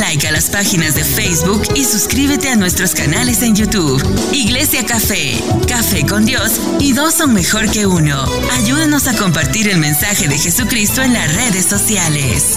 like a las páginas de Facebook y suscríbete a nuestros canales en YouTube. Iglesia Café, Café con Dios y dos son mejor que uno. Ayúdanos a compartir el mensaje de Jesucristo en las redes sociales.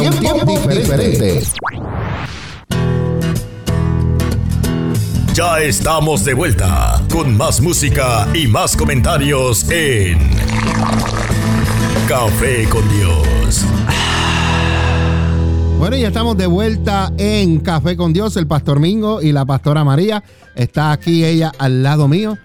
un tiempo diferente. Ya estamos de vuelta con más música y más comentarios en Café con Dios. Bueno, ya estamos de vuelta en Café con Dios. El pastor Mingo y la pastora María está aquí ella al lado mío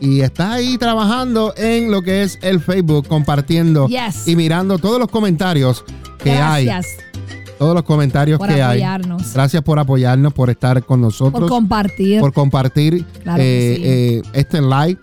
y está ahí trabajando en lo que es el Facebook, compartiendo Yes. y mirando todos los comentarios que Gracias hay. Todos los comentarios por que apoyarnos. hay. Gracias por apoyarnos, por estar con nosotros. Por compartir. por compartir Claro eh, sí. eh, este live.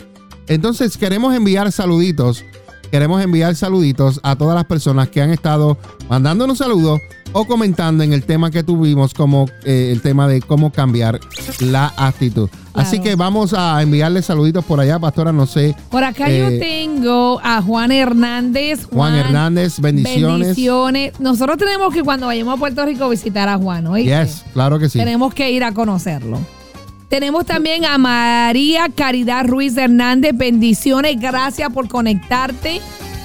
Entonces queremos enviar saluditos. Queremos enviar saluditos a todas las personas que han estado mandándonos saludos o comentando en el tema que tuvimos, como eh, el tema de cómo cambiar la actitud. Así que vamos a enviarle saluditos por allá, pastora. No sé, Por acá Eh, yo tengo a Juan Hernández. Juan Hernández, bendiciones. Bendiciones. Nosotros tenemos que cuando vayamos a Puerto Rico visitar a Juan, ¿oíste? Yes, claro que sí. Tenemos que ir a conocerlo. Tenemos también a María Caridad Ruiz Hernández. Bendiciones. Gracias por conectarte.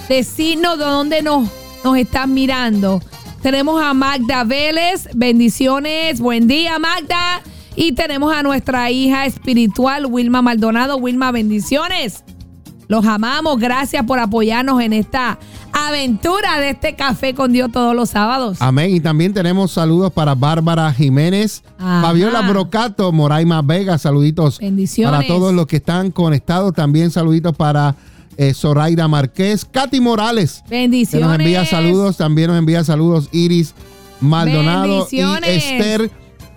Decirnos de dónde nos, nos estás mirando. Tenemos a Magda Vélez. Bendiciones. Buen día, Magda. Y tenemos a nuestra hija espiritual, Wilma Maldonado. Wilma, bendiciones. Los amamos. Gracias por apoyarnos en esta aventura de este café con Dios todos los sábados. Amén. Y también tenemos saludos para Bárbara Jiménez, Ajá. Fabiola Brocato, Moraima Vega, saluditos Bendiciones. para todos los que están conectados. También saluditos para eh, Zoraida Márquez, Katy Morales, que Bendiciones. nos envía saludos. También nos envía saludos Iris Maldonado y. Esther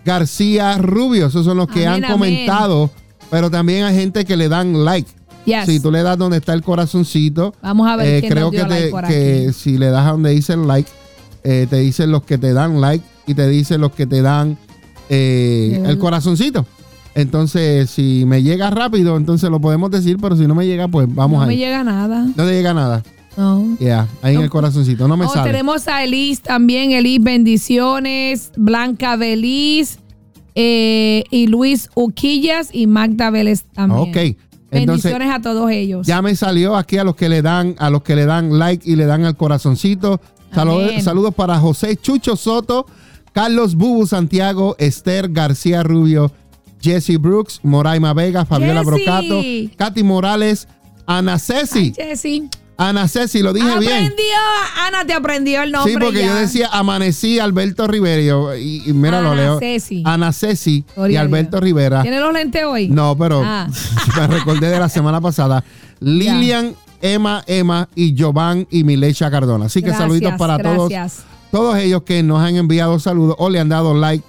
García Rubio. Esos son los que Amén, han amén. comentado. Pero también hay gente que le dan like. Yes. Si tú le das donde está el corazoncito, Vamos a ver eh, creo que, like te- por que si le das a donde dice el like, eh, te dicen los que te dan like y te dicen los que te dan eh, El- corazoncito. Entonces, si me llega rápido, entonces lo podemos decir, pero si no me llega, pues vamos no me llega nada. No te llega nada. No. Ya, ahí en el corazoncito. No me Oh, sale. tenemos a Elis también, Elis Bendiciones, Blanca Beliz, eh, y Luis Uquillas y Magda Vélez también. Ok. Entonces, Bendiciones a todos ellos. ya me salió aquí a los que le dan, a los que le dan like y le dan al corazoncito. Saludos, saludos para José Chucho Soto, Carlos Bubu Santiago, Esther García Rubio, Jesse Brooks, Moraima Vega, Fabiola. Brocato, Katy Morales, Ana Ceci. Jessy. Ana Ceci, lo dije bien. Aprendió, Ana te aprendió el nombre Sí, porque ya. yo decía amanecí Alberto Rivera y, mira lo Ana leo. Ceci. Ana Ceci y Alberto. Rivera. ¿Tiene los lentes hoy? No, pero Ah. me recordé de la semana pasada. Lilian, Emma, Emma y Jovan y Milecha Cardona. Así que Gracias, saluditos para todos, gracias. todos ellos que nos han enviado saludos o le han dado like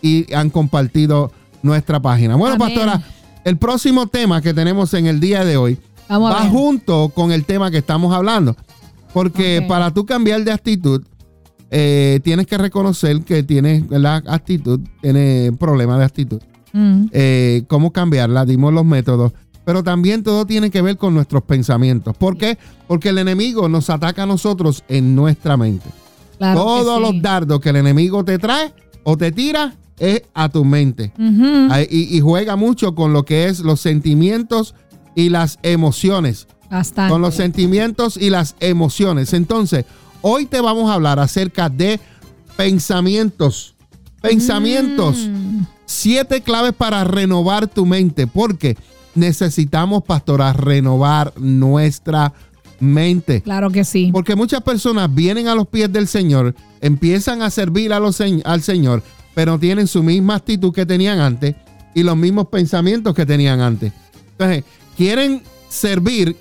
y han compartido nuestra página. Bueno, Amén. pastora, el próximo tema que tenemos en el día de hoy Vamos va junto con el tema que estamos hablando. Porque para tú cambiar de actitud, eh, tienes que reconocer que tienes la actitud, tienes problemas de actitud Mm. eh, cómo cambiarla, dimos los métodos, pero también todo tiene que ver con nuestros pensamientos. ¿Por qué? Porque el enemigo nos ataca a nosotros en nuestra mente. Claro Todos sí. los dardos que el enemigo te trae o te tira es a tu mente. Y, y juega mucho con lo que es los sentimientos y las emociones. Bastante. Con los sentimientos y las emociones. Entonces, hoy te vamos a hablar acerca de pensamientos. Pensamientos. Mm. Siete claves para renovar tu mente. Porque necesitamos, pastora, renovar nuestra mente. Claro que sí. Porque muchas personas vienen a los pies del Señor, empiezan a servir a los, al Señor, pero tienen su misma actitud que tenían antes y los mismos pensamientos que tenían antes. Entonces, quieren servir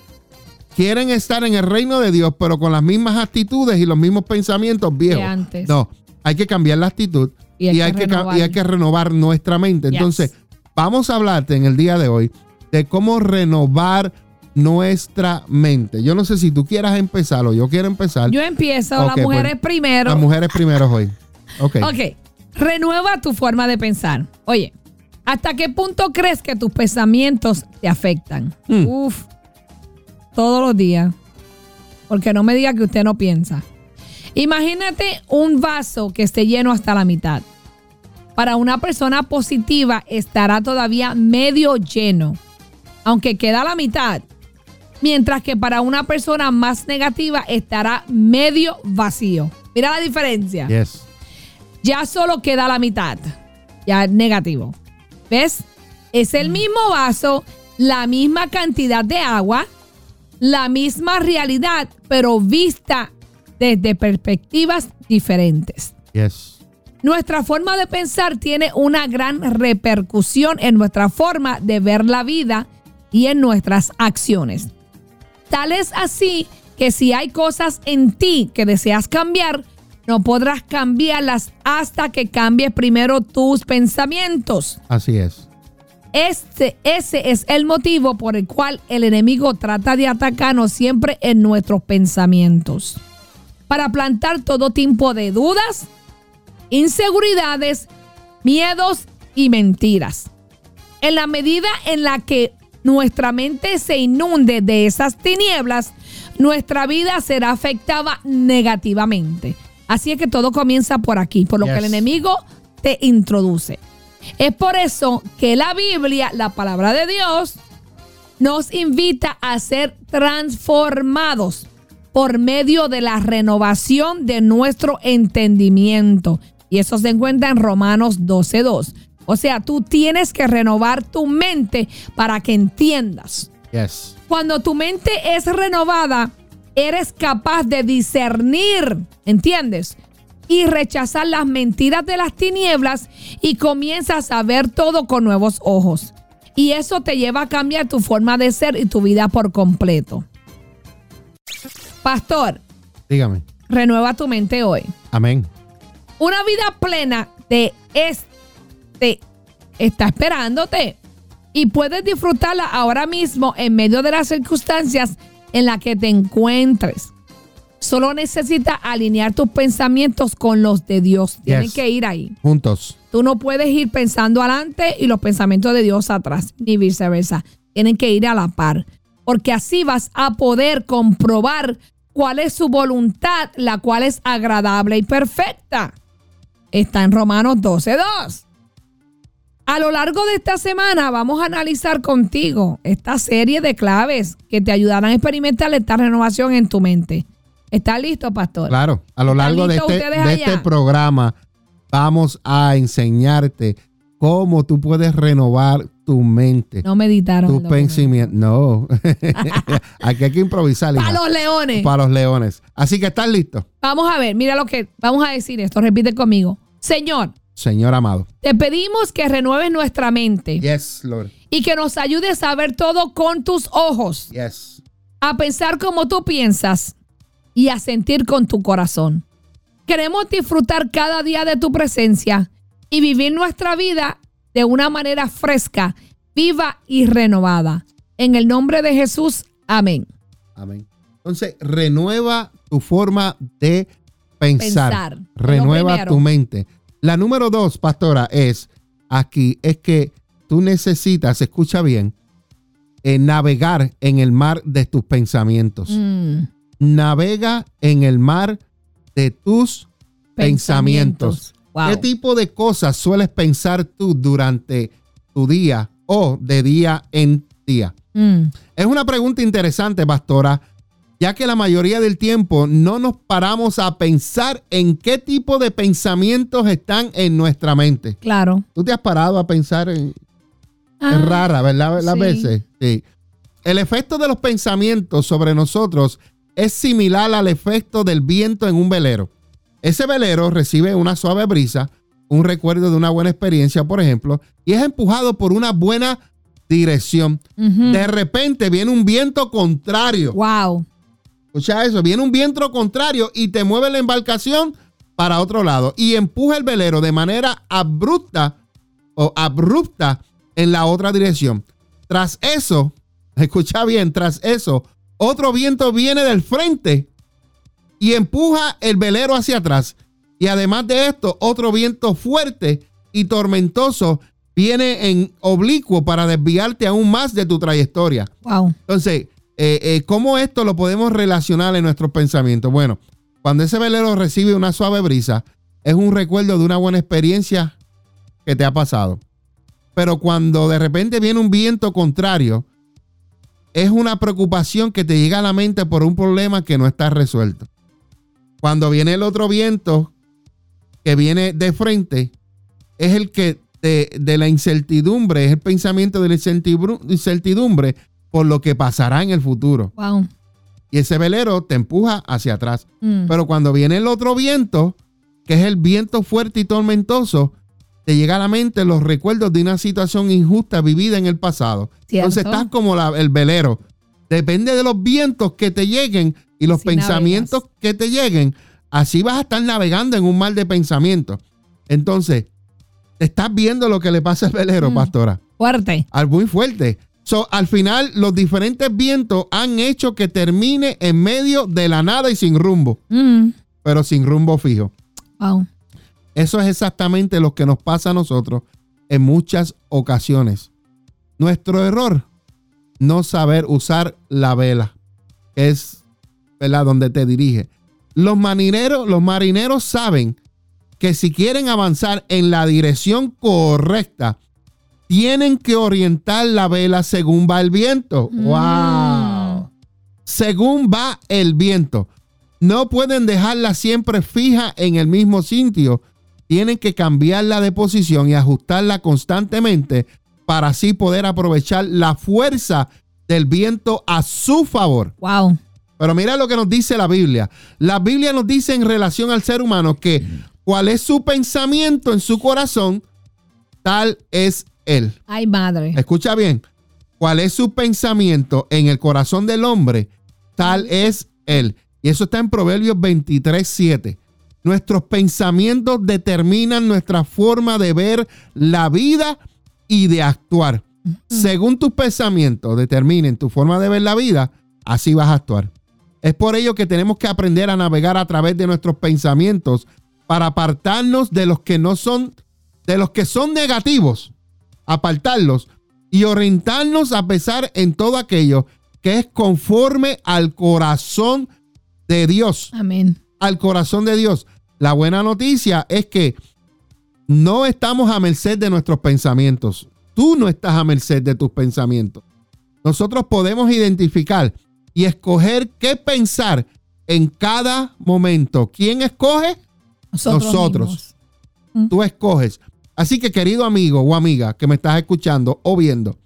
quieren estar en el reino de Dios, pero con las mismas actitudes y los mismos pensamientos viejos. Antes. No, hay que cambiar la actitud y hay, que, renovar. y hay que renovar nuestra mente. Yes. Entonces, vamos a hablarte en el día de hoy de cómo renovar nuestra mente. Yo no sé si tú quieras empezar o yo quiero empezar. Yo empiezo, las mujeres pues, primero. Las mujeres primero hoy. Ok. Ok, renueva tu forma de pensar. Oye, ¿hasta qué punto crees que tus pensamientos te afectan? Mm. Uf, todos los días. Porque no me diga que usted no piensa. Imagínate un vaso que esté lleno hasta la mitad. Para una persona positiva estará todavía medio lleno, aunque queda la mitad. Mientras que para una persona más negativa estará medio vacío. Mira la diferencia Yes. ya solo queda la mitad. Ya negativo. ¿Ves? Es el mismo vaso, la misma cantidad de agua, la misma realidad, pero vista desde perspectivas diferentes. Yes. Nuestra forma de pensar tiene una gran repercusión en nuestra forma de ver la vida y en nuestras acciones. Tal es así que si hay cosas en ti que deseas cambiar, no podrás cambiarlas hasta que cambies primero tus pensamientos. Así es. Este, ese es el motivo por el cual el enemigo trata de atacarnos siempre en nuestros pensamientos. Para plantar todo tipo de dudas, inseguridades, miedos y mentiras. En la medida en la que nuestra mente se inunde de esas tinieblas, nuestra vida será afectada negativamente. Así es que todo comienza por aquí, por lo que el enemigo te introduce. Es por eso que la Biblia, la palabra de Dios, nos invita a ser transformados por medio de la renovación de nuestro entendimiento. Y eso se encuentra en Romanos 12.2. O sea, tú tienes que renovar tu mente para que entiendas. Yes. Cuando tu mente es renovada, eres capaz de discernir, ¿entiendes? Y rechazar las mentiras de las tinieblas y comienzas a ver todo con nuevos ojos. Y eso te lleva a cambiar tu forma de ser y tu vida por completo. Pastor, Dígame. renueva tu mente hoy. Amén. Una vida plena de este está esperándote y puedes disfrutarla ahora mismo en medio de las circunstancias en las que te encuentres. Solo necesitas alinear tus pensamientos con los de Dios. Tienes Yes. que ir ahí. Juntos. Tú no puedes ir pensando adelante y los pensamientos de Dios atrás, ni viceversa. Tienen que ir a la par, porque así vas a poder comprobar cuál es su voluntad, la cual es agradable y perfecta. Está en Romanos 12.2. A lo largo de esta semana vamos a analizar contigo esta serie de claves que te ayudarán a experimentar esta renovación en tu mente. ¿Estás listo, pastor? Claro, a lo ¿Están largo de este, de este programa vamos a enseñarte cómo tú puedes renovar tu mente, No meditaron. tu pensamiento. No, aquí hay que improvisar. Para los leones. Para los leones. Así que estás listo, Vamos a ver, mira lo que vamos a decir esto, repite conmigo. Señor, Señor amado. te pedimos que renueves nuestra mente Yes, Lord. y que nos ayudes a ver todo con tus ojos, Yes. a pensar como tú piensas y a sentir con tu corazón. Queremos disfrutar cada día de tu presencia y vivir nuestra vida de una manera fresca, viva y renovada. En el nombre de Jesús, amén. Amén. Entonces, renueva tu forma de pensar. Pensar. Renueva tu mente. La número dos, pastora, es aquí, es que tú necesitas, escucha bien, eh, navegar en el mar de tus pensamientos. Mm, Navega en el mar de tus pensamientos. Wow. ¿Qué tipo de cosas sueles pensar tú durante tu día o de día en día? Mm, Es una pregunta interesante, pastora, ya que la mayoría del tiempo no nos paramos a pensar en qué tipo de pensamientos están en nuestra mente. claro. ¿Tú te has parado a pensar en... Ah, es rara, ¿verdad? Las sí. veces. Sí. El efecto de los pensamientos sobre nosotros es similar al efecto del viento en un velero. Ese velero recibe una suave brisa, un recuerdo de una buena experiencia, por ejemplo, y es empujado por una buena dirección. De repente viene un viento contrario. Wow. Escucha eso, viene un viento contrario y te mueve la embarcación para otro lado y empuja el velero de manera abrupta o abrupta en la otra dirección. Tras eso, escucha bien, tras eso, otro viento viene del frente y empuja el velero hacia atrás. Y además de esto, otro viento fuerte y tormentoso viene en oblicuo para desviarte aún más de tu trayectoria. Wow. Entonces, eh, eh, ¿cómo esto lo podemos relacionar en nuestros pensamientos? Bueno, cuando ese velero recibe una suave brisa, es un recuerdo de una buena experiencia que te ha pasado. Pero cuando de repente viene un viento contrario, es una preocupación que te llega a la mente por un problema que no está resuelto. Cuando viene el otro viento que viene de frente, es el que de, la incertidumbre, es el pensamiento de la incertidumbre por lo que pasará en el futuro. Wow. Y ese velero te empuja hacia atrás. Mm. Pero cuando viene el otro viento, que es el viento fuerte y tormentoso, te llega a la mente los recuerdos de una situación injusta vivida en el pasado. Cierto. Entonces estás como la- el velero. Depende de los vientos que te lleguen y los pensamientos que te lleguen. Así vas a estar navegando en un mar de pensamientos. Entonces, estás viendo lo que le pasa al velero, Mm. pastora. Fuerte. Al muy fuerte. So, al final, los diferentes vientos han hecho que termine en medio de la nada y sin rumbo, Mm. pero sin rumbo fijo. Wow. Eso es exactamente lo que nos pasa a nosotros en muchas ocasiones. Nuestro error, no saber usar la vela, que es ¿verdad? donde te dirige. Los marineros, los marineros saben que si quieren avanzar en la dirección correcta, tienen que orientar la vela según va el viento. ¡Wow! Según va el viento. No pueden dejarla siempre fija en el mismo sitio. Tienen que cambiarla de posición y ajustarla constantemente para así poder aprovechar la fuerza del viento a su favor. Wow. Pero mira lo que nos dice la Biblia. La Biblia nos dice en relación al ser humano que cuál es su pensamiento en su corazón, tal es él. Ay, madre. Escucha bien. ¿Cuál es su pensamiento en el corazón del hombre? Tal es él. Y eso está en Proverbios 23, 7. Nuestros pensamientos determinan nuestra forma de ver la vida y de actuar. Según tus pensamientos determinen tu forma de ver la vida, así vas a actuar. Es por ello que tenemos que aprender a navegar a través de nuestros pensamientos para apartarnos de los que no son, de los que son negativos apartarlos y orientarnos a pesar en todo aquello que es conforme al corazón de Dios, Amén. al corazón de Dios. La buena noticia es que no estamos a merced de nuestros pensamientos. Tú no estás a merced de tus pensamientos. Nosotros podemos identificar y escoger qué pensar en cada momento. ¿Quién escoge? Nosotros. Nosotros. mismos. Tú escoges. Así que querido amigo o amiga que me estás escuchando o viendo,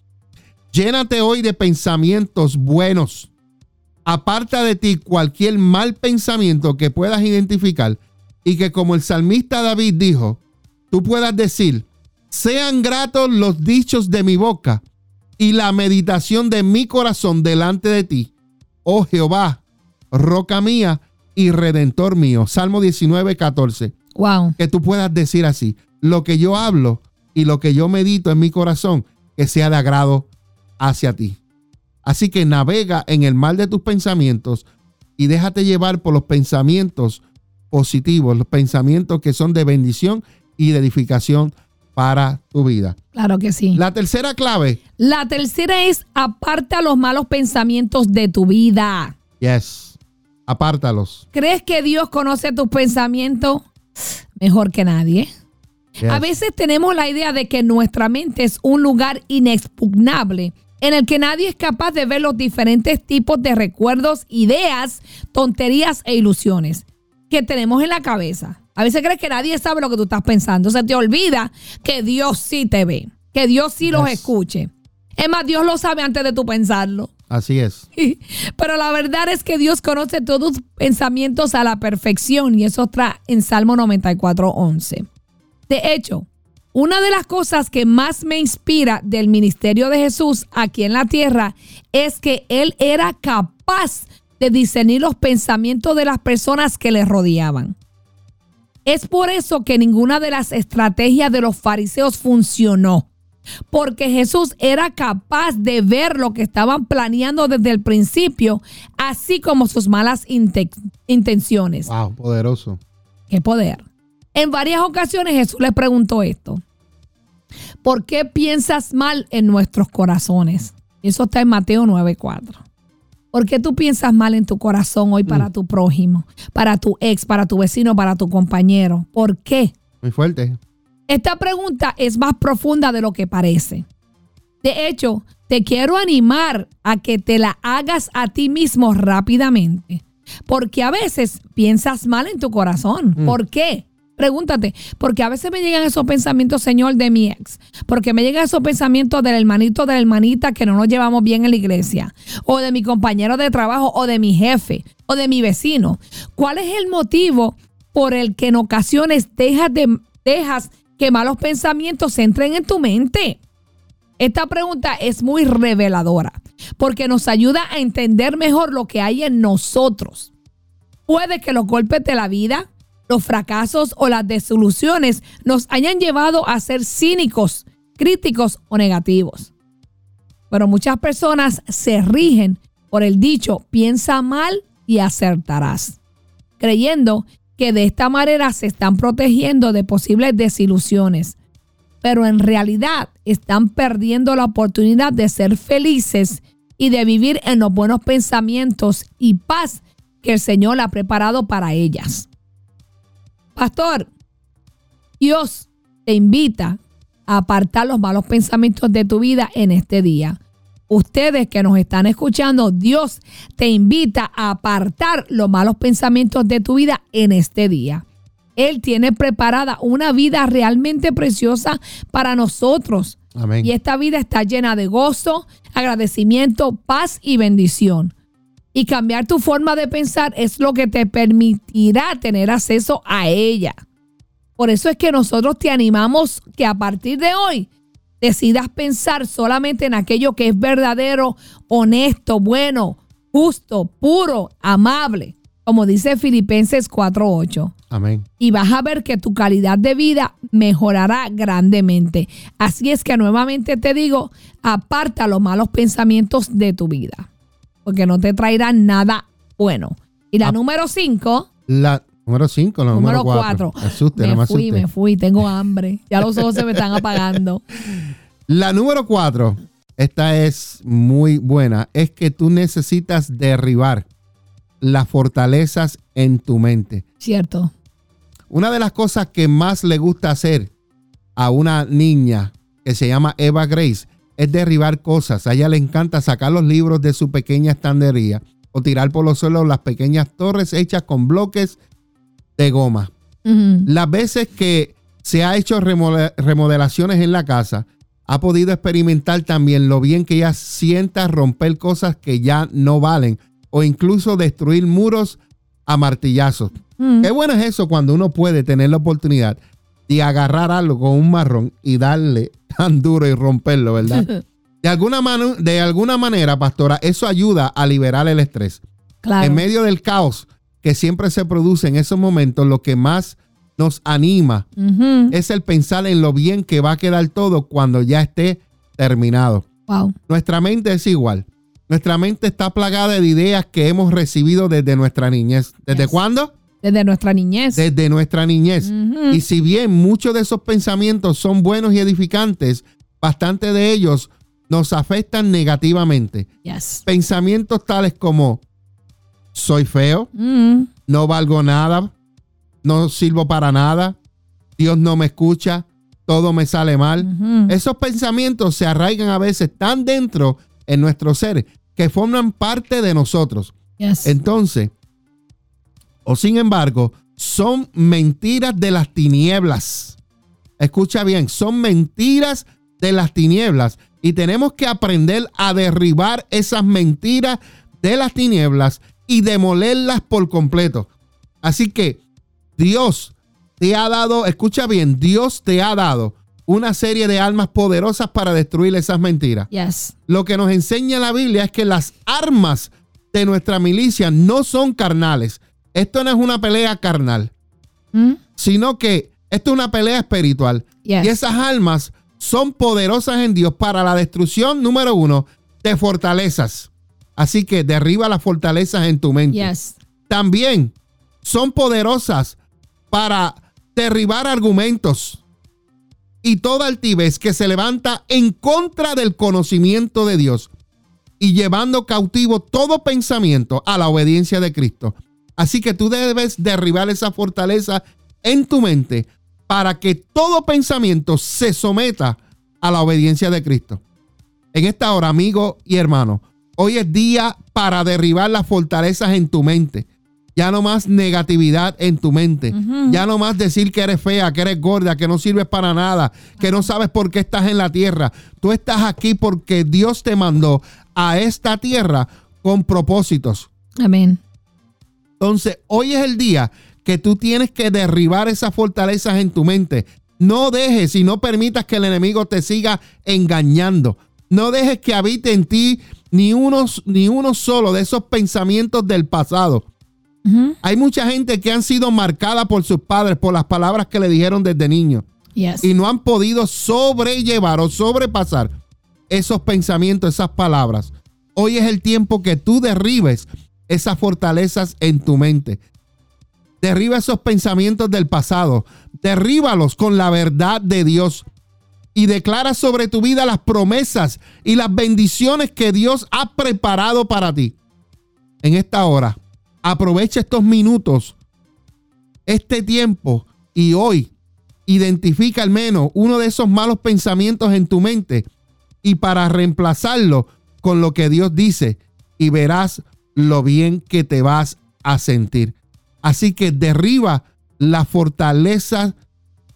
llénate hoy de pensamientos buenos. Aparta de ti cualquier mal pensamiento que puedas identificar y que como el salmista David dijo, tú puedas decir, sean gratos los dichos de mi boca y la meditación de mi corazón delante de ti, oh Jehová, roca mía y redentor mío. Salmo 19, 14 Wow. que tú puedas decir así, lo que yo hablo y lo que yo medito en mi corazón, que sea de agrado hacia ti. Así que navega en el mal de tus pensamientos y déjate llevar por los pensamientos positivos, los pensamientos que son de bendición y de edificación para tu vida. Claro que sí. La tercera clave, La tercera es aparta los malos pensamientos de tu vida. yes, apártalos. ¿Crees que Dios conoce tus pensamientos mejor que nadie? Yes. A veces tenemos la idea de que nuestra mente es un lugar inexpugnable en el que nadie es capaz de ver los diferentes tipos de recuerdos, ideas, tonterías e ilusiones que tenemos en la cabeza. A veces crees que nadie sabe lo que tú estás pensando. Se te olvida que Dios sí te ve, que Dios sí los escuche. Es más, Dios lo sabe antes de tú pensarlo. Así es. Pero la verdad es que Dios conoce todos tus pensamientos a la perfección y eso está en Salmo 94, 11. De hecho, Una de las cosas que más me inspira del ministerio de Jesús aquí en la tierra es que él era capaz de discernir los pensamientos de las personas que le rodeaban. Es por eso que ninguna de las estrategias de los fariseos funcionó. Porque Jesús era capaz de ver lo que estaban planeando desde el principio, así como sus malas intenciones. Wow, poderoso. Qué poder. En varias ocasiones Jesús le preguntó esto. ¿Por qué piensas mal en nuestros corazones? Eso está en Mateo 9:4. ¿Por qué tú piensas mal en tu corazón hoy para mm. tu prójimo, para tu ex, para tu vecino, para tu compañero? ¿Por qué? Muy fuerte. Esta pregunta es más profunda de lo que parece. De hecho, te quiero animar a que te la hagas a ti mismo rápidamente. Porque a veces piensas mal en tu corazón. Mm. ¿Por qué? Pregúntate, porque a veces me llegan esos pensamientos, Señor, de mi ex, porque me llegan esos pensamientos del hermanito, de la hermanita que no nos llevamos bien en la iglesia, o de mi compañero de trabajo, o de mi jefe, o de mi vecino. ¿Cuál es el motivo por el que en ocasiones dejas, de, dejas que malos pensamientos entren en tu mente? Esta pregunta es muy reveladora porque nos ayuda a entender mejor lo que hay en nosotros. Puede que los golpes de la vida, los fracasos o las desilusiones nos hayan llevado a ser cínicos, críticos o negativos. Pero muchas personas se rigen por el dicho piensa mal y acertarás, creyendo que de esta manera se están protegiendo de posibles desilusiones, pero en realidad están perdiendo la oportunidad de ser felices y de vivir en los buenos pensamientos y paz que el Señor ha preparado para ellas. Pastor, Dios te invita a apartar los malos pensamientos de tu vida en este día. Ustedes que nos están escuchando, Dios te invita a apartar los malos pensamientos de tu vida en este día. Él tiene preparada una vida realmente preciosa para nosotros. Y esta vida está llena de gozo, agradecimiento, paz y bendición. Y cambiar tu forma de pensar es lo que te permitirá tener acceso a ella. Por eso es que nosotros te animamos que a partir de hoy decidas pensar solamente en aquello que es verdadero, honesto, bueno, justo, puro, amable, como dice Filipenses 4.8. Amén. Y vas a ver que tu calidad de vida mejorará grandemente. Así es que nuevamente te digo, aparta los malos pensamientos de tu vida porque no te traerán nada bueno. Y la ah. número 5. La número 5, la número 4. Me fui, me fui, tengo hambre. Ya los ojos se me están apagando. La número 4, esta es muy buena, es que tú necesitas derribar las fortalezas en tu mente. Cierto. Una de las cosas que más le gusta hacer a una niña que se llama Eva Grace es derribar cosas. A ella le encanta sacar los libros de su pequeña estandería o tirar por los suelos las pequeñas torres hechas con bloques de goma. Las veces que se ha hecho remodelaciones en la casa, ha podido experimentar también lo bien que ella sienta romper cosas que ya no valen o incluso destruir muros a martillazos. Qué bueno es eso cuando uno puede tener la oportunidad de agarrar algo con un marrón y darle tan duro y romperlo, ¿verdad? De alguna, de alguna manera, pastora, eso ayuda a liberar el estrés. Claro. En medio del caos que siempre se produce en esos momentos, lo que más nos anima es el pensar en lo bien que va a quedar todo cuando ya esté terminado. Wow. Nuestra mente es igual. Nuestra mente está plagada de ideas que hemos recibido desde nuestra niñez. ¿Desde cuándo? Desde nuestra niñez. Desde nuestra niñez. Y si bien muchos de esos pensamientos son buenos y edificantes, bastante de ellos nos afectan negativamente. Pensamientos tales como soy feo, no valgo nada, no sirvo para nada, Dios no me escucha, todo me sale mal. Esos pensamientos se arraigan a veces tan dentro en nuestro ser que forman parte de nosotros. Entonces, o sin embargo, son mentiras de las tinieblas. Escucha bien, son mentiras de las tinieblas. Y tenemos que aprender a derribar esas mentiras de las tinieblas y demolerlas por completo. Así que Dios te ha dado, escucha bien, Dios te ha dado una serie de armas poderosas para destruir esas mentiras. Yes. Lo que nos enseña la Biblia es que las armas de nuestra milicia no son carnales. Esto no es una pelea carnal, Mm? sino que esto es una pelea espiritual. Yes. Y esas armas son poderosas en Dios para la destrucción, número uno, de fortalezas. Así que derriba las fortalezas en tu mente. Yes. También son poderosas para derribar argumentos y toda altivez que se levanta en contra del conocimiento de Dios y llevando cautivo todo pensamiento a la obediencia de Cristo. Así que tú debes derribar esa fortaleza en tu mente para que todo pensamiento se someta a la obediencia de Cristo. En esta hora, amigo y hermano, hoy es día para derribar las fortalezas en tu mente. Ya no más negatividad en tu mente. Ya no más decir que eres fea, que eres gorda, que no sirves para nada, que no sabes por qué estás en la tierra. Tú estás aquí porque Dios te mandó a esta tierra con propósitos. Amén. Entonces, hoy es el día que tú tienes que derribar esas fortalezas en tu mente. No dejes y no permitas que el enemigo te siga engañando. No dejes que habite en ti ni uno, ni uno solo de esos pensamientos del pasado. Hay mucha gente que han sido marcada por sus padres, por las palabras que le dijeron desde niño Yes. y no han podido sobrellevar o sobrepasar esos pensamientos, esas palabras. Hoy es el tiempo que tú derribes esas fortalezas en tu mente. Derriba esos pensamientos del pasado. Derríbalos con la verdad de Dios. Y declara sobre tu vida las promesas y las bendiciones que Dios ha preparado para ti. En esta hora, aprovecha estos minutos, este tiempo y hoy identifica al menos uno de esos malos pensamientos en tu mente y para reemplazarlo con lo que Dios dice y verás lo bien que te vas a sentir. Así que derriba la fortaleza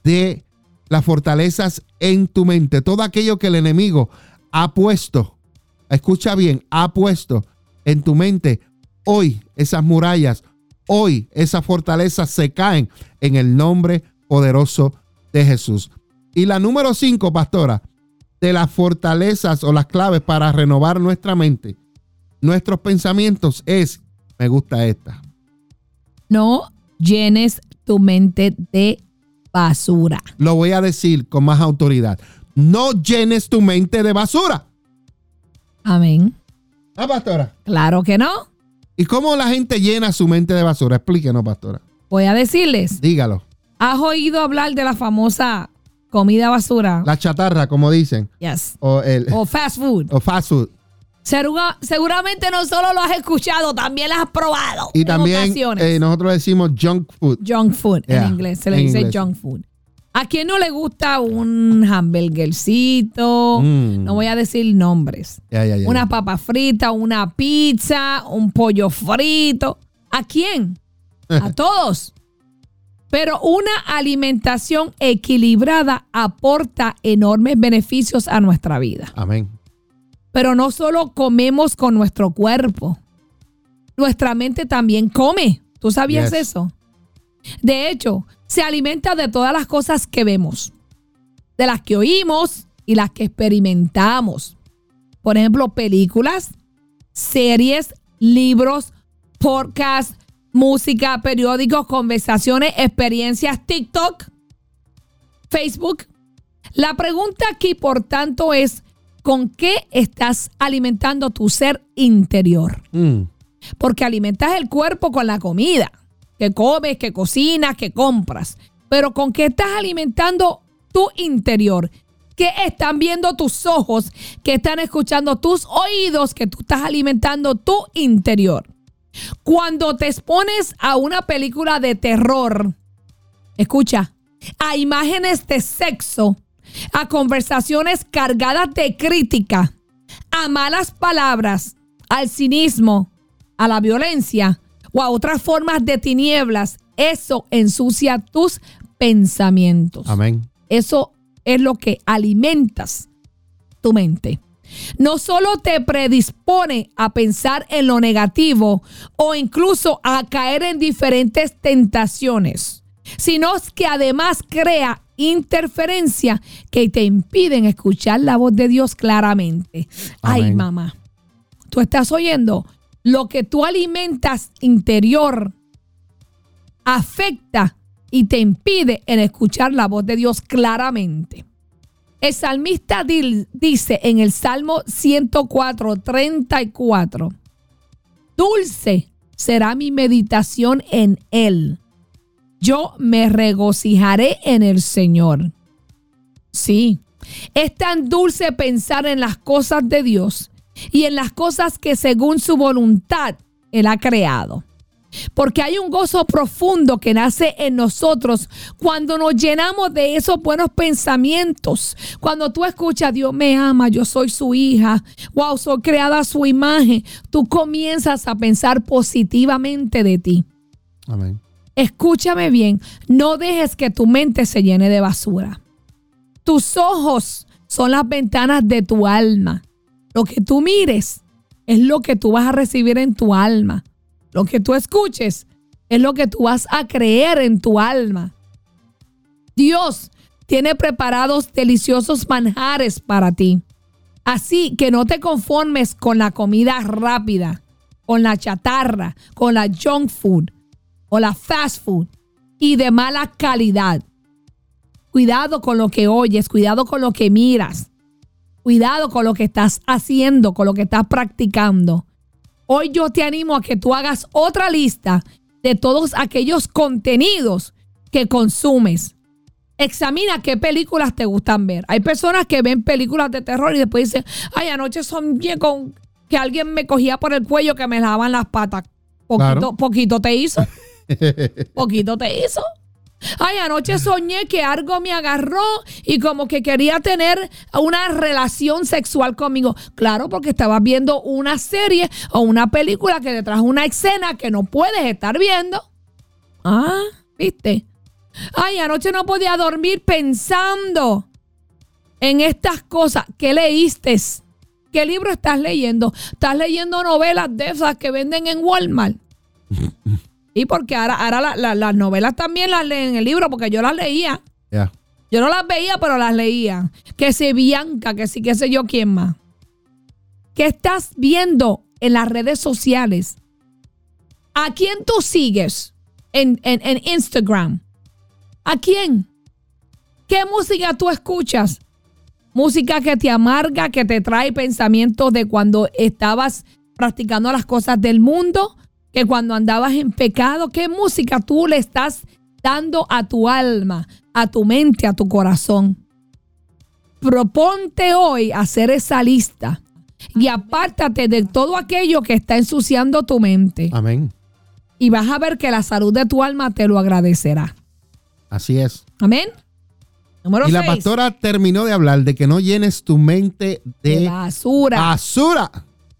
de las fortalezas en tu mente, todo aquello que el enemigo ha puesto, escucha bien, ha puesto en tu mente, hoy esas murallas, hoy esas fortalezas se caen en el nombre poderoso de Jesús. Y la número cinco, pastora, de las fortalezas o las claves para renovar nuestra mente, nuestros pensamientos es, me gusta esta, No llenes tu mente de basura. lo voy a decir con más autoridad, no llenes tu mente de basura. Amén. Ah, pastora. Claro que no. ¿Y cómo la gente llena su mente de basura? Explíquenos, pastora. Voy a decirles. Dígalo. ¿Has oído hablar de la famosa comida basura? La chatarra, como dicen, Yes. o el O fast food. o fast food. Segura- seguramente no solo lo has escuchado, también lo has probado. Y en también ocasiones. eh, nosotros decimos junk food. Junk food Yeah, en inglés, se le dice inglés. junk food. ¿A quién no le gusta un hamburgercito? Mm. No voy a decir nombres. Una papa frita, una pizza, un pollo frito. ¿A quién? A todos. Pero una alimentación equilibrada aporta enormes beneficios a nuestra vida. Amén. Pero no solo comemos con nuestro cuerpo, nuestra mente también come. ¿Tú sabías Yes. eso? De hecho, se alimenta de todas las cosas que vemos, de las que oímos y las que experimentamos. Por ejemplo, películas, series, libros, podcasts, música, periódicos, conversaciones, experiencias, TikTok, Facebook. La pregunta aquí, por tanto, es, ¿con qué estás alimentando tu ser interior? Mm. Porque alimentas el cuerpo con la comida, que comes, que cocinas, que compras. Pero ¿con qué estás alimentando tu interior? ¿Qué están viendo tus ojos? ¿Qué están escuchando tus oídos? Que tú estás alimentando tu interior. Cuando te expones a una película de terror, escucha, a imágenes de sexo, a conversaciones cargadas de crítica, a malas palabras, al cinismo, a la violencia o a otras formas de tinieblas, eso ensucia tus pensamientos. Amén. Eso es lo que alimentas tu mente. No solo te predispone a pensar en lo negativo o incluso a caer en diferentes tentaciones, sino que además crea interferencias que te impiden escuchar la voz de Dios claramente. Ay, mamá, tú estás oyendo lo que tú alimentas interior afecta y te impide en escuchar la voz de Dios claramente. El salmista dice en el Salmo 104, 34, dulce será mi meditación en él. Yo me regocijaré en el Señor. Sí, es tan dulce pensar en las cosas de Dios y en las cosas que según su voluntad Él ha creado. Porque hay un gozo profundo que nace en nosotros cuando nos llenamos de esos buenos pensamientos. Cuando tú escuchas, Dios me ama, yo soy su hija, wow, soy creada a su imagen. Tú comienzas a pensar positivamente de ti. Amén. Escúchame bien, no dejes que tu mente se llene de basura. Tus ojos son las ventanas de tu alma. Lo que tú mires es lo que tú vas a recibir en tu alma. Lo que tú escuches es lo que tú vas a creer en tu alma. Dios tiene preparados deliciosos manjares para ti. Así que no te conformes con la comida rápida, con la chatarra, con la junk food o la fast food y de mala calidad. Cuidado con lo que oyes, cuidado con lo que miras, cuidado con lo que estás haciendo, con lo que estás practicando. Hoy yo te animo a que tú hagas otra lista de todos aquellos contenidos que consumes. Examina qué películas te gustan ver. Hay personas que ven películas de terror y después dicen, ay, anoche soñé con que alguien me cogía por el cuello que me lavaban las patas. Poquito, Claro. poquito te hizo. Poquito te hizo. Ay, anoche soñé que algo me agarró y como que quería tener una relación sexual conmigo. Claro, porque estabas viendo una serie o una película que te trajo una escena que no puedes estar viendo. Ah, ¿viste? Ay, anoche no podía dormir pensando en estas cosas. ¿Qué leíste? ¿Qué libro estás leyendo? ¿Estás leyendo novelas de esas que venden en Walmart? Y porque ahora, ahora la- la- las novelas también las leen en el libro, porque yo las leía. Ya. Yo no las veía, pero las leía. Que si Bianca, que sí, qué sé yo quién más. ¿Qué estás viendo en las redes sociales? ¿A quién tú sigues en, en- en Instagram? ¿A quién? ¿Qué música tú escuchas? Música que te amarga, que te trae pensamientos de cuando estabas practicando las cosas del mundo, que cuando andabas en pecado, ¿qué música tú le estás dando a tu alma, a tu mente, a tu corazón? Proponte hoy hacer esa lista y apártate de todo aquello que está ensuciando tu mente Amén. y vas a ver que la salud de tu alma te lo agradecerá. Así es. Amén. Número y la pastora terminó de hablar de que no llenes tu mente de, de basura. basura.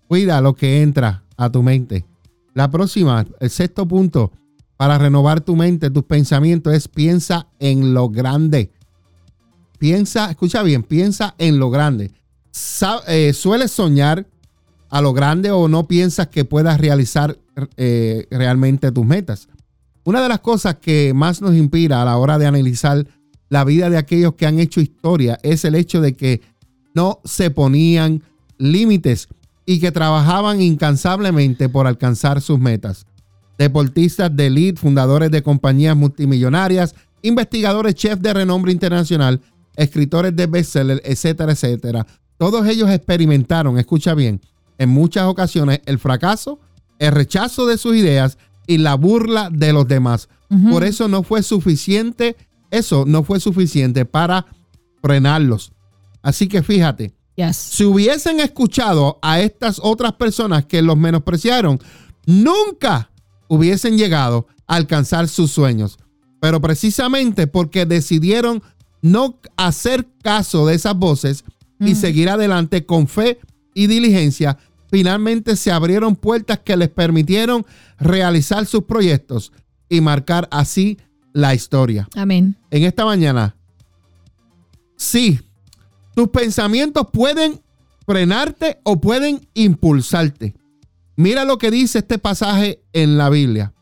Cuida lo que entra a tu mente. La próxima, el sexto punto para renovar tu mente, tus pensamientos es piensa en lo grande. Piensa, escucha bien, piensa en lo grande. Eh, ¿Sueles soñar a lo grande o no piensas que puedas realizar eh, realmente tus metas? Una de las cosas que más nos inspira a la hora de analizar la vida de aquellos que han hecho historia es el hecho de que no se ponían límites y que trabajaban incansablemente por alcanzar sus metas. Deportistas de elite, fundadores de compañías multimillonarias, investigadores, chefs de renombre internacional, escritores de bestseller, etcétera, etcétera. Todos ellos experimentaron, escucha bien, en muchas ocasiones el fracaso, el rechazo de sus ideas y la burla de los demás. Por eso no fue suficiente, eso no fue suficiente para frenarlos. Así que fíjate, Yes. si hubiesen escuchado a estas otras personas que los menospreciaron, nunca hubiesen llegado a alcanzar sus sueños. Pero precisamente porque decidieron no hacer caso de esas voces y seguir adelante con fe y diligencia, finalmente se abrieron puertas que les permitieron realizar sus proyectos y marcar así la historia Amén. en esta mañana. Sí, tus pensamientos pueden frenarte o pueden impulsarte. Mira lo que dice este pasaje en la Biblia,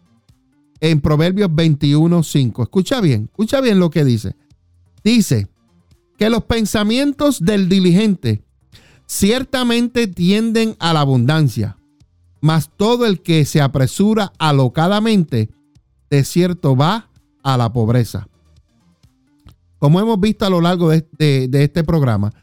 en Proverbios 21, 5. Escucha bien, escucha bien lo que dice. Dice que los pensamientos del diligente ciertamente tienden a la abundancia, mas todo el que se apresura alocadamente, de cierto va a la pobreza. Como hemos visto a lo largo de, de este programa,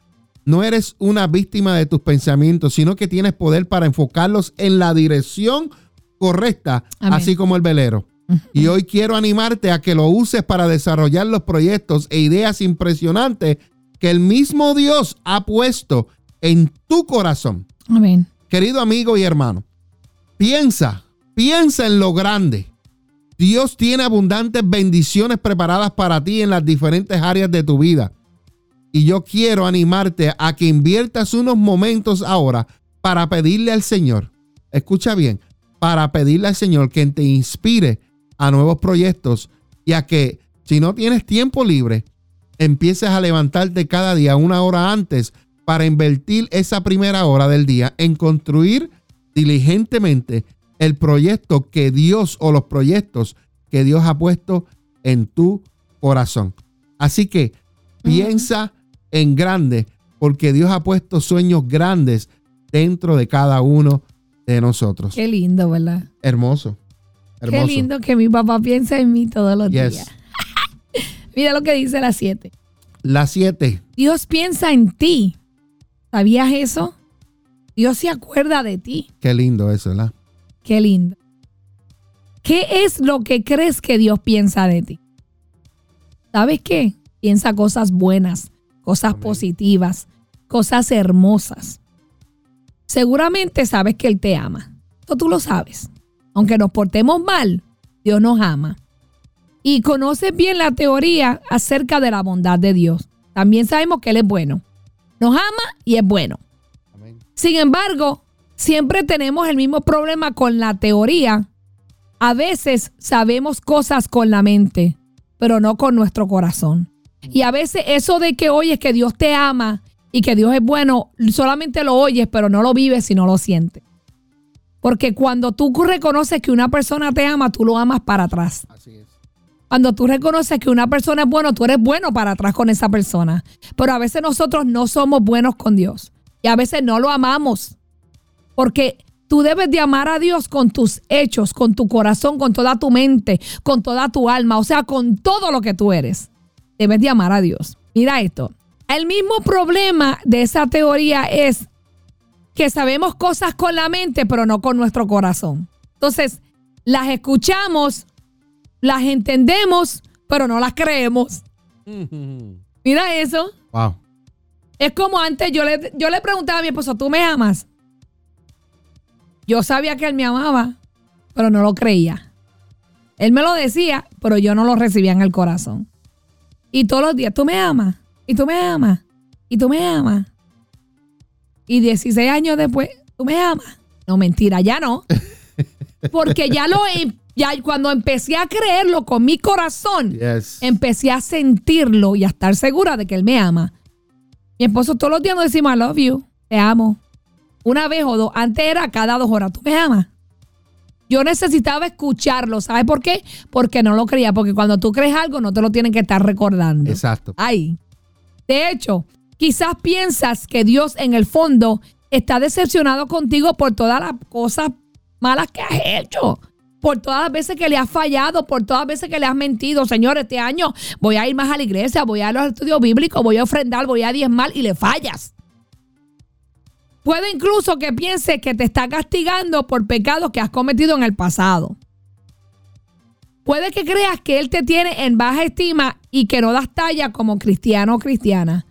no eres una víctima de tus pensamientos, sino que tienes poder para enfocarlos en la dirección correcta, Amén. así como el velero. Y hoy quiero animarte a que lo uses para desarrollar los proyectos e ideas impresionantes que el mismo Dios ha puesto en tu corazón. Amén. Querido amigo y hermano, piensa, piensa en lo grande. Dios tiene abundantes bendiciones preparadas para ti en las diferentes áreas de tu vida. Y yo quiero animarte a que inviertas unos momentos ahora para pedirle al Señor, escucha bien, para pedirle al Señor que te inspire a nuevos proyectos y a que si no tienes tiempo libre, empieces a levantarte cada día una hora antes para invertir esa primera hora del día en construir diligentemente el proyecto que Dios o los proyectos que Dios ha puesto en tu corazón. Así que piensa en grande porque Dios ha puesto sueños grandes dentro de cada uno de nosotros. Qué lindo, ¿verdad? Hermoso. Hermoso. Qué lindo que mi papá piense en mí todos los Yes. días. Mira lo que dice la 7. La 7. Dios piensa en ti. ¿Sabías eso? Dios se acuerda de ti. Qué lindo eso, ¿verdad? Qué lindo. ¿Qué es lo que crees que Dios piensa de ti? ¿Sabes qué? Piensa cosas buenas, cosas Amén. positivas, cosas hermosas. Seguramente sabes que Él te ama. Eso tú lo sabes. Aunque nos portemos mal, Dios nos ama. Y conoces bien la teoría acerca de la bondad de Dios. También sabemos que Él es bueno. Nos ama y es bueno. Amén. Sin embargo, siempre tenemos el mismo problema con la teoría. A veces sabemos cosas con la mente, pero no con nuestro corazón. Y a veces eso de que oyes que Dios te ama y que Dios es bueno, solamente lo oyes, pero no lo vives y no lo sientes. Porque cuando tú reconoces que una persona te ama, tú lo amas para atrás. Así es. Cuando tú reconoces que una persona es bueno, tú eres bueno para atrás con esa persona. Pero a veces nosotros no somos buenos con Dios. Y a veces no lo amamos. Porque tú debes de amar a Dios con tus hechos, con tu corazón, con toda tu mente, con toda tu alma. O sea, con todo lo que tú eres. Debes de amar a Dios. Mira esto. El mismo problema de esa teoría es que sabemos cosas con la mente, pero no con nuestro corazón. Entonces, las escuchamos, las entendemos, pero no las creemos. Mira eso. Wow. Es como antes yo le, yo le preguntaba a mi esposo, ¿tú me amas? Yo sabía que él me amaba, pero no lo creía. Él me lo decía, pero yo no lo recibía en el corazón. Y todos los días, tú me amas, y tú me amas, y tú me amas. Y 16 años después, tú me amas. No, mentira, ya no. Porque ya lo, em- ya cuando empecé a creerlo con mi corazón, Yes. empecé a sentirlo y a estar segura de que él me ama. Mi esposo todos los días nos decimos, I love you, te amo. Una vez o dos, antes era cada dos horas, tú me amas. Yo necesitaba escucharlo, ¿sabes por qué? Porque no lo creía, porque cuando tú crees algo no te lo tienen que estar recordando. Exacto. Ay. De hecho, quizás piensas que Dios en el fondo está decepcionado contigo por todas las cosas malas que has hecho. Por todas las veces que le has fallado, por todas las veces que le has mentido. Señor, este año voy a ir más a la iglesia, voy a ir a los estudios bíblicos, voy a ofrendar, voy a diezmar y le fallas. Puede incluso que piense que te está castigando por pecados que has cometido en el pasado. Puede que creas que Él te tiene en baja estima y que no das talla como cristiano o cristiana.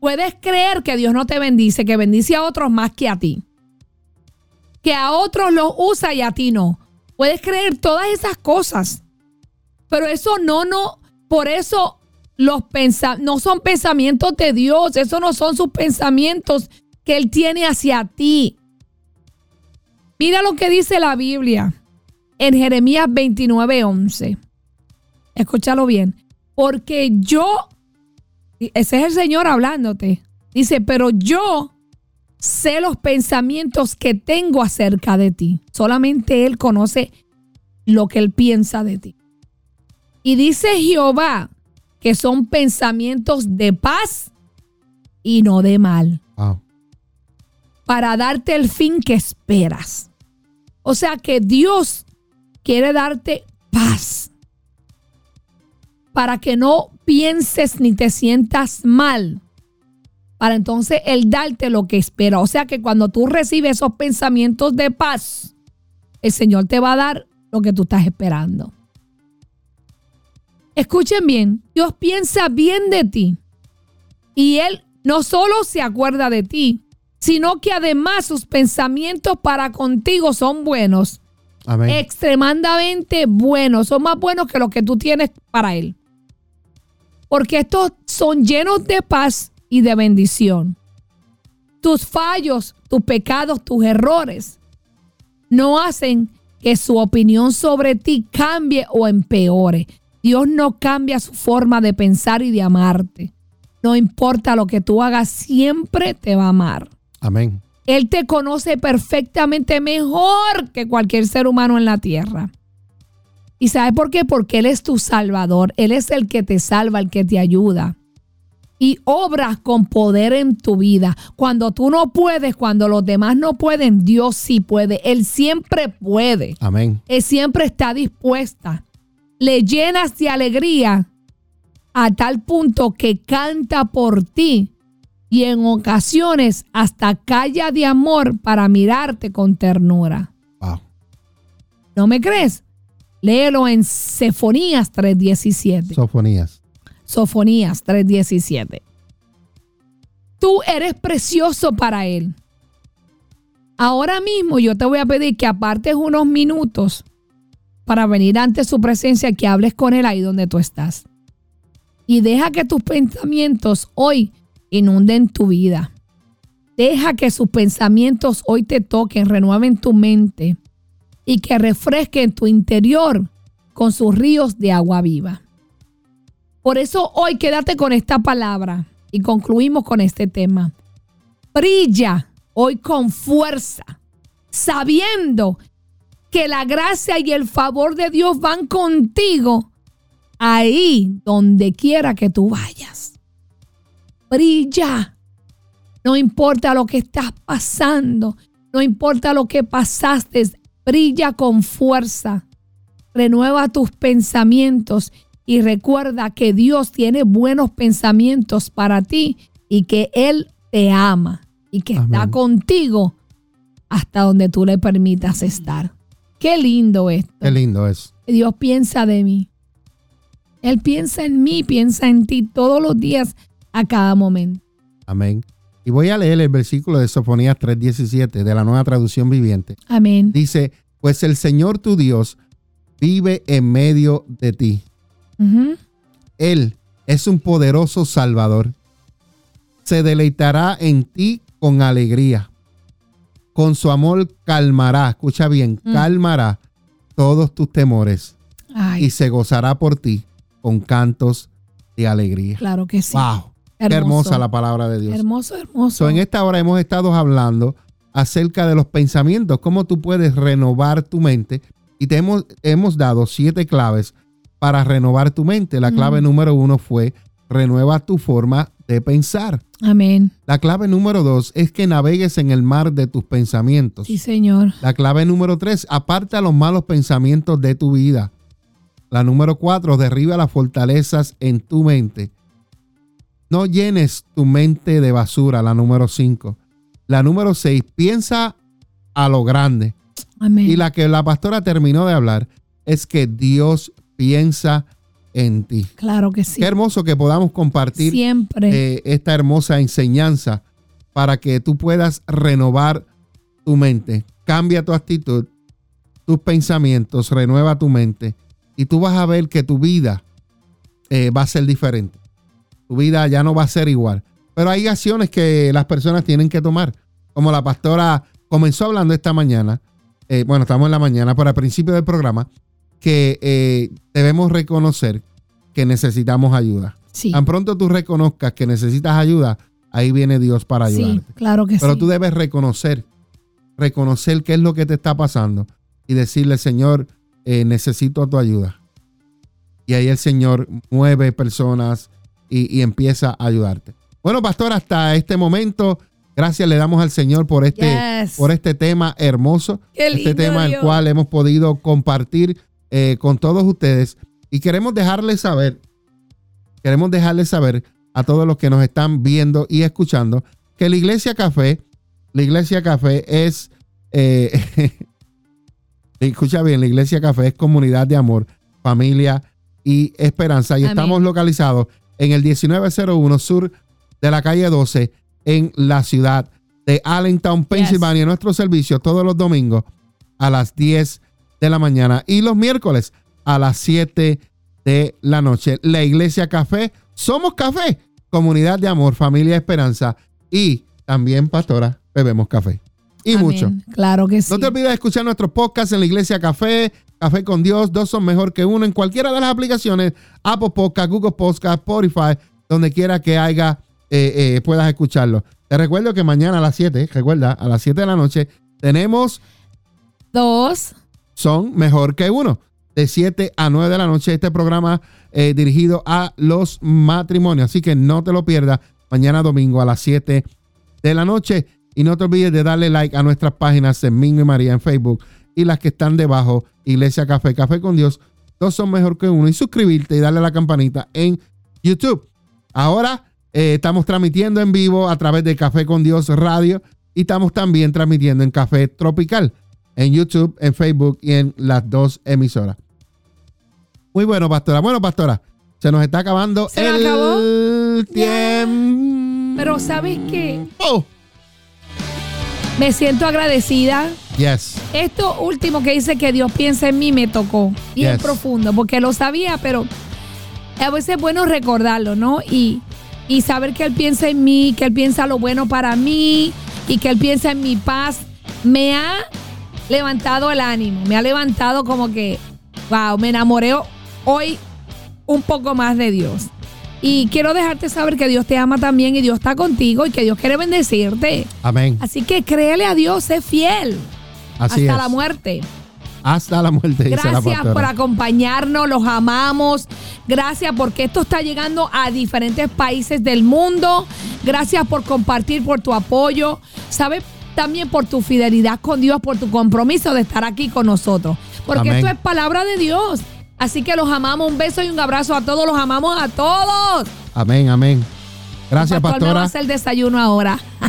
Puedes creer que Dios no te bendice, que bendice a otros más que a ti. Que a otros los usa y a ti no. Puedes creer todas esas cosas. Pero eso no, no, por eso los no son pensamientos de Dios, eso no son sus pensamientos que Él tiene hacia ti. Mira lo que dice la Biblia en Jeremías 29, 11. Escúchalo bien. Porque yo, ese es el Señor hablándote. Dice, pero yo sé los pensamientos que tengo acerca de ti. Solamente Él conoce lo que Él piensa de ti. Y dice Jehová, que son pensamientos de paz y no de mal. Para darte el fin que esperas. O sea que Dios quiere darte paz para que no pienses ni te sientas mal. Para entonces Él darte lo que espera. O sea que cuando tú recibes esos pensamientos de paz, el Señor te va a dar lo que tú estás esperando. Escuchen bien, Dios piensa bien de ti. Y Él no solo se acuerda de ti, sino que además sus pensamientos para contigo son buenos Amén. extremadamente buenos, son más buenos que los que tú tienes para Él. Porque estos son llenos de paz y de bendición. Tus fallos, tus pecados, tus errores no hacen que su opinión sobre ti cambie o empeore. Dios no cambia su forma de pensar y de amarte. No importa lo que tú hagas, siempre te va a amar. Amén. Él te conoce perfectamente mejor que cualquier ser humano en la tierra. ¿Y sabe por qué? Porque Él es tu salvador. Él es el que te salva, el que te ayuda. Y obras con poder en tu vida. Cuando tú no puedes, cuando los demás no pueden, Dios sí puede. Él siempre puede. Amén. Él siempre está dispuesta. Le llenas de alegría a tal punto que canta por ti y en ocasiones hasta calla de amor para mirarte con ternura. Wow. ¿No me crees? Léelo en Sefonías 3:17. Sofonías. Sofonías 3:17. Tú eres precioso para Él. Ahora mismo yo te voy a pedir que apartes unos minutos para venir ante su presencia, que hables con Él ahí donde tú estás. Y deja que tus pensamientos hoy inunden tu vida. Deja que sus pensamientos hoy te toquen, renueven tu mente y que refresquen tu interior con sus ríos de agua viva. Por eso hoy quédate con esta palabra y concluimos con este tema. Brilla hoy con fuerza, sabiendo que la gracia y el favor de Dios van contigo ahí donde quiera que tú vayas. Brilla. No importa lo que estás pasando, no importa lo que pasaste, brilla con fuerza. Renueva tus pensamientos y recuerda que Dios tiene buenos pensamientos para ti y que Él te ama y que está contigo hasta donde tú le permitas estar. Qué lindo esto. Qué lindo es. Dios piensa de mí. Él piensa en mí, piensa en ti todos los días, a cada momento. Amén. Y voy a leer el versículo de Sofonías 3:17 de la nueva traducción viviente. Amén. Dice, pues el Señor tu Dios vive en medio de ti. Él es un poderoso Salvador. Se deleitará en ti con alegría. Con su amor calmará, escucha bien, Mm. calmará todos tus temores Ay, y se gozará por ti con cantos de alegría. claro que sí. Wow, qué hermosa la palabra de Dios. Hermoso, hermoso. So, en esta hora hemos estado hablando acerca de los pensamientos, cómo tú puedes renovar tu mente. Y te hemos, hemos dado siete claves para renovar tu mente. La clave Mm. número uno fue renueva tu forma de pensar. Amén. La clave número dos es que navegues en el mar de tus pensamientos. Sí, Señor. La clave número tres, aparta los malos pensamientos de tu vida. La número cuatro, derriba las fortalezas en tu mente. No llenes tu mente de basura. La número cinco. La número seis, piensa a lo grande. Amén. Y la que la pastora terminó de hablar es que Dios piensa en ti. Claro que sí. Qué hermoso que podamos compartir Siempre. eh, esta hermosa enseñanza para que tú puedas renovar tu mente. Cambia tu actitud, tus pensamientos, renueva tu mente y tú vas a ver que tu vida eh, va a ser diferente. Tu vida ya no va a ser igual. Pero hay acciones que las personas tienen que tomar. Como la pastora comenzó hablando esta mañana, eh, bueno, estamos en la mañana, pero al principio del programa, que eh, debemos reconocer que necesitamos ayuda. sí. Tan pronto tú reconozcas que necesitas ayuda, ahí viene Dios para Sí, ayudarte. claro que Pero sí. tú debes reconocer, reconocer qué es lo que te está pasando y decirle, Señor, eh, necesito tu ayuda. y ahí el Señor mueve personas y, y empieza a ayudarte. Bueno, pastor, hasta este momento, gracias le damos al Señor por este, Yes. por este tema hermoso, Qué este tema el cual hemos podido compartir eh, con todos ustedes y queremos dejarles saber, queremos dejarles saber a todos los que nos están viendo y escuchando que la Iglesia Café, la Iglesia Café es, eh, escucha bien, la Iglesia Café es comunidad de amor, familia y esperanza y Amén. estamos localizados en el 1901 sur de la calle 12 en la ciudad de Allentown, Pensilvania. Nuestro servicio todos los domingos a las 10 de la mañana y los miércoles a las 7 de la noche. La Iglesia Café, somos café, comunidad de amor, familia esperanza y también, pastora, bebemos café. Y Amén. mucho. Claro que sí. No te olvides de escuchar nuestros podcasts en la Iglesia Café, Café con Dios, dos son mejor que uno en cualquiera de las aplicaciones, Apple Podcast, Google Podcast, Spotify, donde quiera que haya, eh, eh, puedas escucharlo. Te recuerdo que mañana a las 7, recuerda, a las 7 de la noche, tenemos Dos. Son Mejor que Uno, de 7 a 9 de la noche, este programa eh, dirigido a los matrimonios. Así que no te lo pierdas, mañana domingo a las 7 de la noche. Y no te olvides de darle like a nuestras páginas Mingo y María en Facebook y las que están debajo, Iglesia Café, Café con Dios, dos son mejor que uno. Y suscribirte y darle a la campanita en YouTube. Ahora eh, estamos transmitiendo en vivo a través de Café con Dios Radio y estamos también transmitiendo en Café Tropical, en YouTube, en Facebook y en las dos emisoras. Muy bueno, pastora. Bueno, pastora, se nos está acabando ¿Se nos el acabó? tiempo. Pero ¿sabes qué? Oh, Me siento agradecida. yes. Esto último que dice que Dios piensa en mí me tocó. Bien Yes. profundo, porque lo sabía, pero a veces es bueno recordarlo, ¿no? Y, y saber que Él piensa en mí, que Él piensa lo bueno para mí y que Él piensa en mi paz, me ha levantado el ánimo, me ha levantado como que, wow, me enamoré hoy un poco más de Dios. Y quiero dejarte saber que Dios te ama también y Dios está contigo y que Dios quiere bendecirte. Amén. Así que créele a Dios, sé fiel Así hasta es. la muerte. Hasta la muerte, dice Gracias por acompañarnos, los amamos. Gracias porque esto está llegando a diferentes países del mundo. Gracias por compartir, por tu apoyo. ¿Sabes? También por tu fidelidad con Dios, por tu compromiso de estar aquí con nosotros. Porque Amén. esto es palabra de Dios. Así que los amamos. Un beso y un abrazo a todos. Los amamos a todos. Amén, amén. Gracias, Pastor me va a pastora. hacer el desayuno ahora.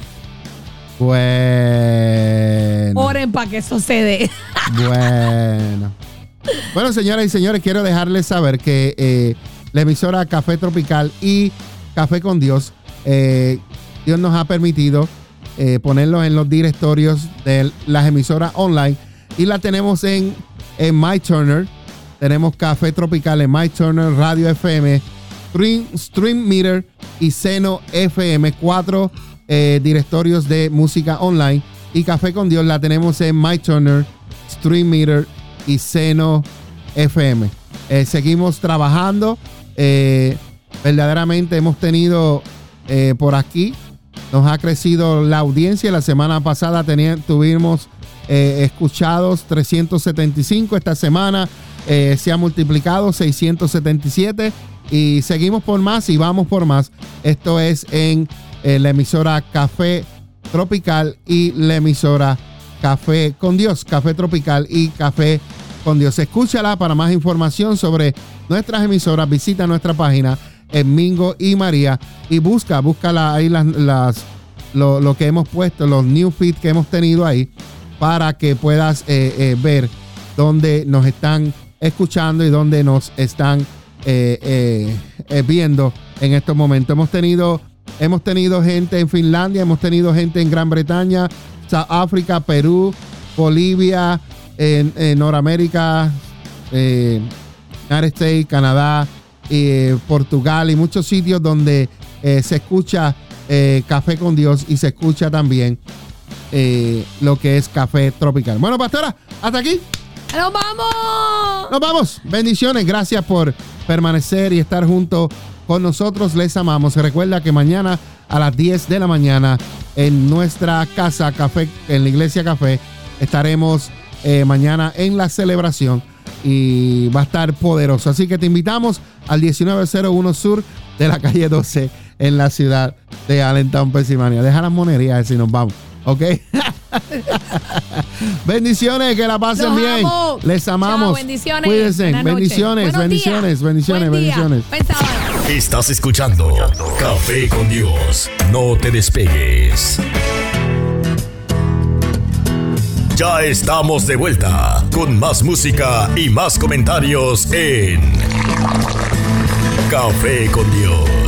Bueno. Oren para que dé. Bueno. Bueno, señoras y señores, quiero dejarles saber que eh, la emisora Café Tropical y Café con Dios, eh, Dios nos ha permitido eh, ponerlos en los directorios de las emisoras online y la tenemos en, en MyTurner. Tenemos Café Tropical en MyTurner, Radio FM, Stream, Meter y Seno FM, cuatro eh, directorios de música online. Y Café con Dios la tenemos en MyTurner, Stream Meter y Seno FM. Eh, seguimos trabajando. eh, verdaderamente hemos tenido por aquí, nos ha crecido la audiencia. La semana pasada tenía- tuvimos escuchados 375. Esta semana eh, se ha multiplicado 677 y seguimos por más y vamos por más. Esto es en eh, la emisora Café Tropical y la emisora Café con Dios, Café Tropical y Café con Dios. Escúchala para más información sobre nuestras emisoras. Visita nuestra página en Mingo y María y busca, busca ahí las, las- lo, lo que hemos puesto, los new feed que hemos tenido ahí para que puedas eh, ver dónde nos están escuchando y dónde nos están eh, eh, eh, viendo en estos momentos. Hemos tenido, hemos tenido gente en Finlandia, hemos tenido gente en Gran Bretaña, South África, Perú, Bolivia, en, en Norteamérica, Canadá, eh, Portugal y muchos sitios donde se escucha Café con Dios y se escucha también lo que es Café Tropical. Bueno, pastora, hasta aquí. ¡Nos vamos! Nos vamos. Bendiciones. Gracias por permanecer y estar junto con nosotros. Les amamos. Recuerda que mañana a las 10 de la mañana en nuestra casa café, en la iglesia café, estaremos eh, mañana en la celebración y va a estar poderoso. Así que te invitamos al 1901 Sur de la calle 12 en la ciudad de Allentown, Pensilvania. Deja las monerías y nos vamos. ¿Ok? bendiciones, que la pasen Los bien. amo. Les amamos. Chao, bendiciones. Cuídense. Buenas. Bendiciones, bendiciones, bendiciones, bendiciones. Estás escuchando Café con Dios. No te despegues. Ya estamos de vuelta con más música y más comentarios en Café con Dios.